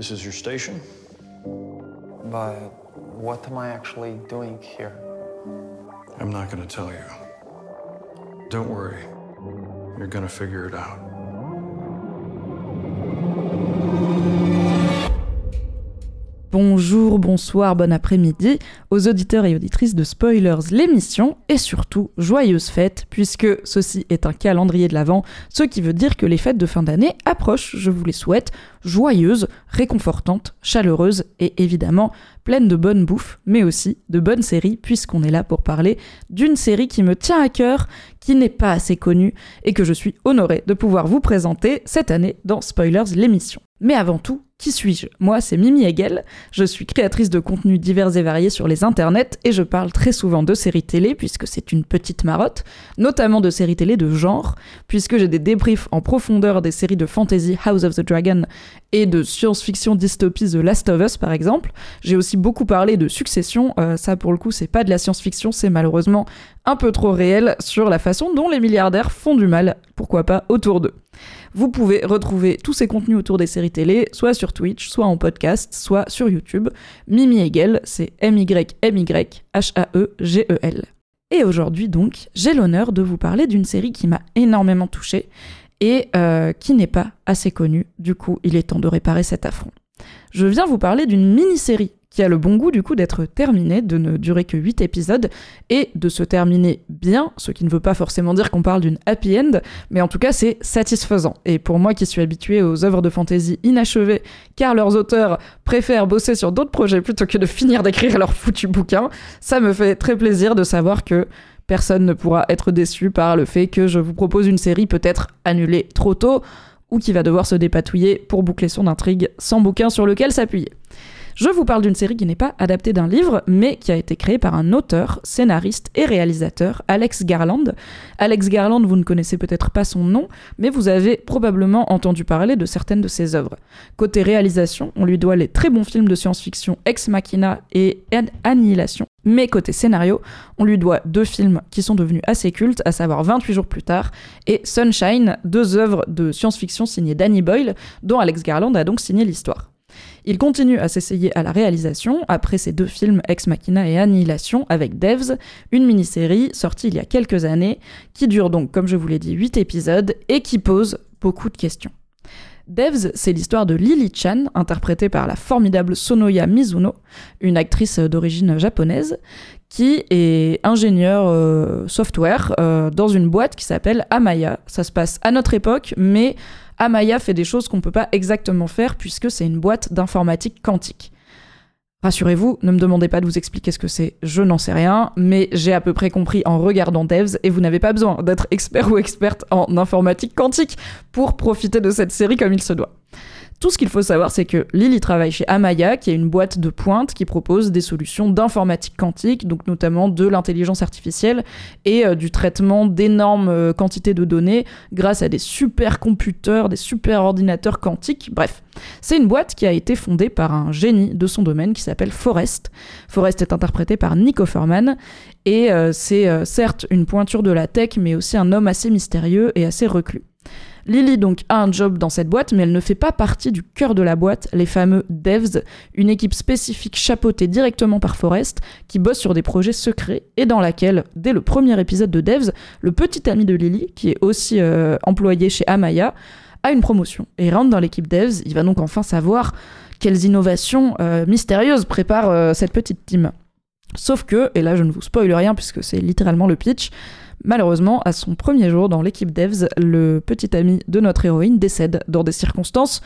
This is your station? But what am I actually doing here? I'm not gonna tell you. Don't worry. You're gonna figure it out. Bonjour, bonsoir, bon après-midi aux auditeurs et auditrices de Spoilers l'émission et surtout joyeuses fêtes puisque ceci est un calendrier de l'Avent, ce qui veut dire que les fêtes de fin d'année approchent. Je vous les souhaite joyeuses, réconfortantes, chaleureuses et évidemment pleines de bonnes bouffes, mais aussi de bonnes séries puisqu'on est là pour parler d'une série qui me tient à cœur, qui n'est pas assez connue et que je suis honorée de pouvoir vous présenter cette année dans Spoilers l'émission. Mais avant tout, qui suis-je? Moi, c'est Mimi Hegel. Je suis créatrice de contenus divers et variés sur les internets et je parle très souvent de séries télé puisque c'est une petite marotte, notamment de séries télé de genre, puisque j'ai des débriefs en profondeur des séries de fantasy House of the Dragon et de science-fiction dystopie The Last of Us par exemple. J'ai aussi beaucoup parlé de Succession. Euh, ça, pour le coup, c'est pas de la science-fiction, c'est malheureusement un peu trop réel sur la façon dont les milliardaires font du mal, pourquoi pas autour d'eux. Vous pouvez retrouver tous ces contenus autour des séries télé, soit sur Twitch, soit en podcast, soit sur YouTube. Mimi Hegel, c'est M-Y-M-Y-H-A-E-G-E-L. Et aujourd'hui donc, j'ai l'honneur de vous parler d'une série qui m'a énormément touchée et euh, qui n'est pas assez connue. Du coup, il est temps de réparer cet affront. Je viens vous parler d'une mini-série qui a le bon goût du coup d'être terminée, de ne durer que 8 épisodes, et de se terminer bien, ce qui ne veut pas forcément dire qu'on parle d'une happy end, mais en tout cas c'est satisfaisant. Et pour moi qui suis habituée aux œuvres de fantasy inachevées, car leurs auteurs préfèrent bosser sur d'autres projets plutôt que de finir d'écrire leur foutu bouquin, ça me fait très plaisir de savoir que personne ne pourra être déçu par le fait que je vous propose une série peut-être annulée trop tôt, ou qui va devoir se dépatouiller pour boucler son intrigue sans bouquin sur lequel s'appuyer. Je vous parle d'une série qui n'est pas adaptée d'un livre, mais qui a été créée par un auteur, scénariste et réalisateur, Alex Garland. Alex Garland, vous ne connaissez peut-être pas son nom, mais vous avez probablement entendu parler de certaines de ses œuvres. Côté réalisation, on lui doit les très bons films de science-fiction Ex Machina et Annihilation. Mais côté scénario, on lui doit deux films qui sont devenus assez cultes, à savoir 28 jours plus tard et Sunshine, deux œuvres de science-fiction signées Danny Boyle, dont Alex Garland a donc signé l'histoire. Il continue à s'essayer à la réalisation après ses deux films Ex Machina et Annihilation avec Devs, une mini-série sortie il y a quelques années qui dure donc, comme je vous l'ai dit, 8 épisodes et qui pose beaucoup de questions. Devs, c'est l'histoire de Lily Chan, interprétée par la formidable Sonoya Mizuno, une actrice d'origine japonaise, qui est ingénieure euh, software euh, dans une boîte qui s'appelle Amaya. Ça se passe à notre époque, mais Amaya fait des choses qu'on peut pas exactement faire puisque c'est une boîte d'informatique quantique. Rassurez-vous, ne me demandez pas de vous expliquer ce que c'est, je n'en sais rien, mais j'ai à peu près compris en regardant Devs et vous n'avez pas besoin d'être expert ou experte en informatique quantique pour profiter de cette série comme il se doit. Tout ce qu'il faut savoir, c'est que Lily travaille chez Amaya, qui est une boîte de pointe qui propose des solutions d'informatique quantique, donc notamment de l'intelligence artificielle et euh, du traitement d'énormes euh, quantités de données grâce à des supercomputers, des super ordinateurs quantiques. Bref, c'est une boîte qui a été fondée par un génie de son domaine qui s'appelle Forrest. Forrest est interprété par Nick Offerman et euh, c'est certes une pointure de la tech, mais aussi un homme assez mystérieux et assez reclus. Lily donc a un job dans cette boîte, mais elle ne fait pas partie du cœur de la boîte, les fameux devs, une équipe spécifique chapeautée directement par Forrest, qui bosse sur des projets secrets et dans laquelle, dès le premier épisode de Devs, le petit ami de Lily, qui est aussi euh, employé chez Amaya, a une promotion et rentre dans l'équipe Devs. Il va donc enfin savoir quelles innovations euh, mystérieuses prépare euh, cette petite team. Sauf que, et là je ne vous spoil rien puisque c'est littéralement le pitch, Malheureusement, à son premier jour dans l'équipe Devs, le petit ami de notre héroïne décède dans des circonstances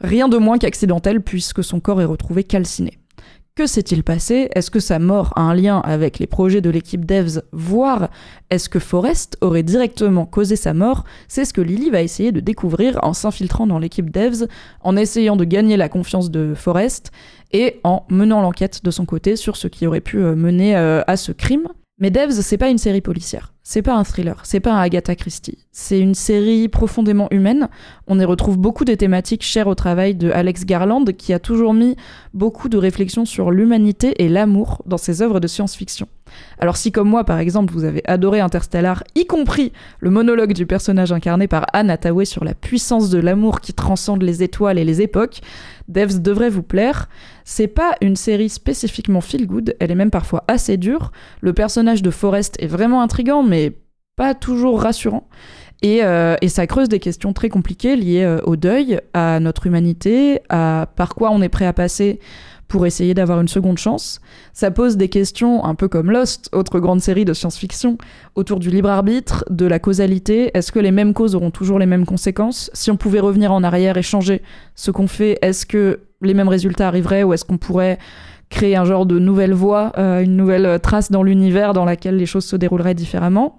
rien de moins qu'accidentelles puisque son corps est retrouvé calciné. Que s'est-il passé? Est-ce que sa mort a un lien avec les projets de l'équipe Devs, voire est-ce que Forrest aurait directement causé sa mort? C'est ce que Lily va essayer de découvrir en s'infiltrant dans l'équipe Devs, en essayant de gagner la confiance de Forrest et en menant l'enquête de son côté sur ce qui aurait pu euh, mener euh, à ce crime. Mais Devs, c'est pas une série policière, c'est pas un thriller, c'est pas un Agatha Christie. C'est une série profondément humaine. On y retrouve beaucoup des thématiques chères au travail de Alex Garland, qui a toujours mis beaucoup de réflexions sur l'humanité et l'amour dans ses œuvres de science-fiction. Alors si comme moi par exemple vous avez adoré Interstellar, y compris le monologue du personnage incarné par Anne Hathaway sur la puissance de l'amour qui transcende les étoiles et les époques, Devs devrait vous plaire. C'est pas une série spécifiquement feel good, elle est même parfois assez dure. Le personnage de Forrest est vraiment intrigant mais pas toujours rassurant. Et, euh, et, ça creuse des questions très compliquées liées euh, au deuil, à notre humanité, à par quoi on est prêt à passer pour essayer d'avoir une seconde chance. Ça pose des questions un peu comme Lost, autre grande série de science-fiction, autour du libre arbitre, de la causalité. Est-ce que les mêmes causes auront toujours les mêmes conséquences? Si on pouvait revenir en arrière et changer ce qu'on fait, est-ce que les mêmes résultats arriveraient ou est-ce qu'on pourrait créer un genre de nouvelle voie, euh, une nouvelle trace dans l'univers dans laquelle les choses se dérouleraient différemment?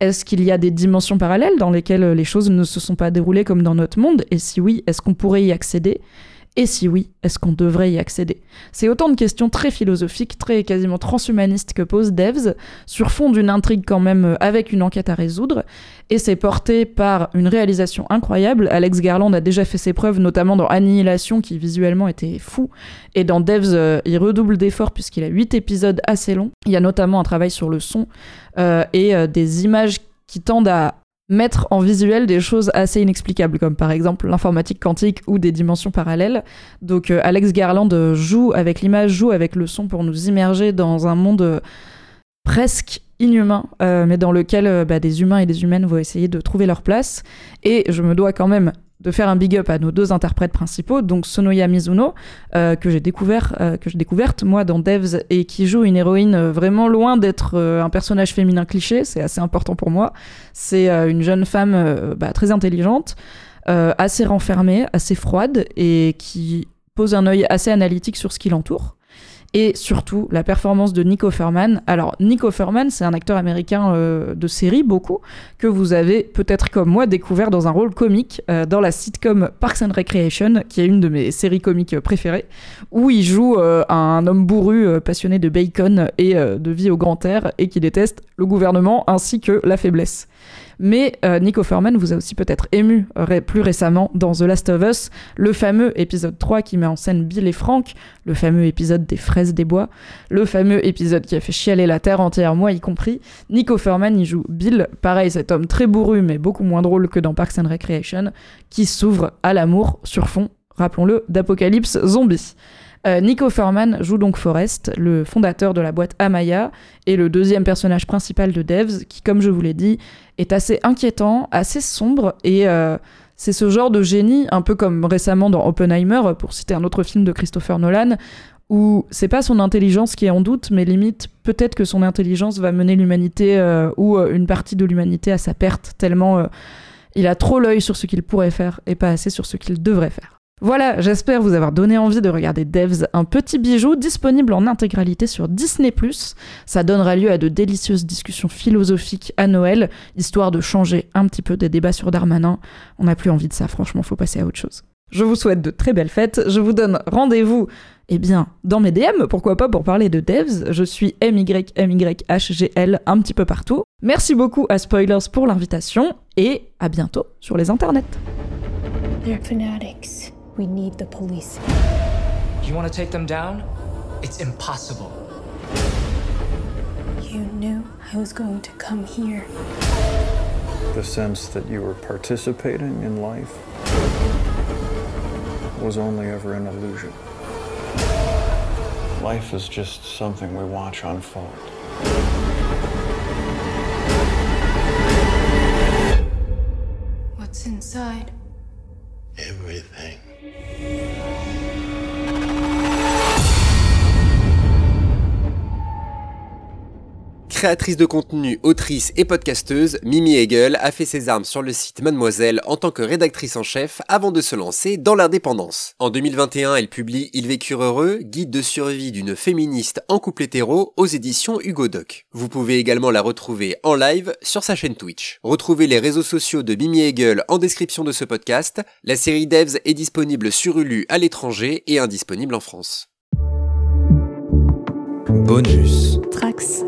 Est-ce qu'il y a des dimensions parallèles dans lesquelles les choses ne se sont pas déroulées comme dans notre monde? Et si oui, est-ce qu'on pourrait y accéder? Et si oui, est-ce qu'on devrait y accéder? C'est autant de questions très philosophiques, très quasiment transhumanistes que pose Devs, sur fond d'une intrigue quand même euh, avec une enquête à résoudre, et c'est porté par une réalisation incroyable. Alex Garland a déjà fait ses preuves, notamment dans Annihilation, qui visuellement était fou, et dans Devs, euh, il redouble d'efforts puisqu'il a 8 épisodes assez longs. Il y a notamment un travail sur le son euh, et des images qui tendent à mettre en visuel des choses assez inexplicables, comme par exemple l'informatique quantique ou des dimensions parallèles. Donc euh, Alex Garland joue avec l'image, joue avec le son pour nous immerger dans un monde euh, presque inhumain, euh, mais dans lequel bah, des humains et des humaines vont essayer de trouver leur place. Et je me dois quand même de faire un big up à nos deux interprètes principaux, donc Sonoya Mizuno, euh, que j'ai découvert, euh, que découverte moi dans Devs et qui joue une héroïne euh, vraiment loin d'être un personnage féminin cliché, c'est assez important pour moi. C'est une jeune femme bah, très intelligente, assez renfermée, assez froide et qui pose un œil assez analytique sur ce qui l'entoure et surtout la performance de Nico Offerman. Alors Nico Offerman, c'est un acteur américain euh, de série beaucoup que vous avez peut-être comme moi découvert dans un rôle comique euh, dans la sitcom Parks and Recreation, qui est une de mes séries comiques préférées, où il joue euh, un homme bourru passionné de bacon et de vie au grand air et qui déteste le gouvernement ainsi que la faiblesse. Mais euh, Nico Furman vous a aussi peut-être ému plus récemment dans The Last of Us, le fameux épisode 3 qui met en scène Bill et Frank, le fameux épisode des fraises des bois, le fameux épisode qui a fait chialer la terre entière, moi y compris. Nico Furman y joue Bill, pareil cet homme très bourru mais beaucoup moins drôle que dans Parks and Recreation, qui s'ouvre à l'amour sur fond, rappelons-le, d'apocalypse zombie. Euh, Nico Furman joue donc Forrest, le fondateur de la boîte Amaya, et le deuxième personnage principal de Devs, qui, comme je vous l'ai dit, est assez inquiétant, assez sombre, et euh, c'est ce genre de génie, un peu comme récemment dans Oppenheimer, pour citer un autre film de Christopher Nolan, où c'est pas son intelligence qui est en doute, mais limite, peut-être que son intelligence va mener l'humanité euh, ou une partie de l'humanité à sa perte, tellement il a trop l'œil sur ce qu'il pourrait faire et pas assez sur ce qu'il devrait faire. Voilà, j'espère vous avoir donné envie de regarder Devs, un petit bijou disponible en intégralité sur Disney ⁇ Ça donnera lieu à de délicieuses discussions philosophiques à Noël, histoire de changer un petit peu des débats sur Darmanin. On n'a plus envie de ça, franchement, faut passer à autre chose. Je vous souhaite de très belles fêtes, je vous donne rendez-vous eh bien, dans mes DM, pourquoi pas pour parler de devs, je suis MYMYHGL un petit peu partout. Merci beaucoup à Spoilers pour l'invitation et à bientôt sur les internets. We need the police. You want to take them down? It's impossible. You knew I was going to come here. The sense that you were participating in life was only ever an illusion. Life is just something we watch unfold. What's inside? Everything. Yeah. Créatrice de contenu, autrice et podcasteuse, Mimi Hegel a fait ses armes sur le site Mademoiselle en tant que rédactrice en chef avant de se lancer dans l'indépendance. En 2021, elle publie Ils vécurent heureux, guide de survie d'une féministe en couple hétéro aux éditions Hugo Doc. Vous pouvez également la retrouver en live sur sa chaîne Twitch. Retrouvez les réseaux sociaux de Mimi Hegel en description de ce podcast. La série Devs est disponible sur Ulu à l'étranger et indisponible en France. Bonus. Trax.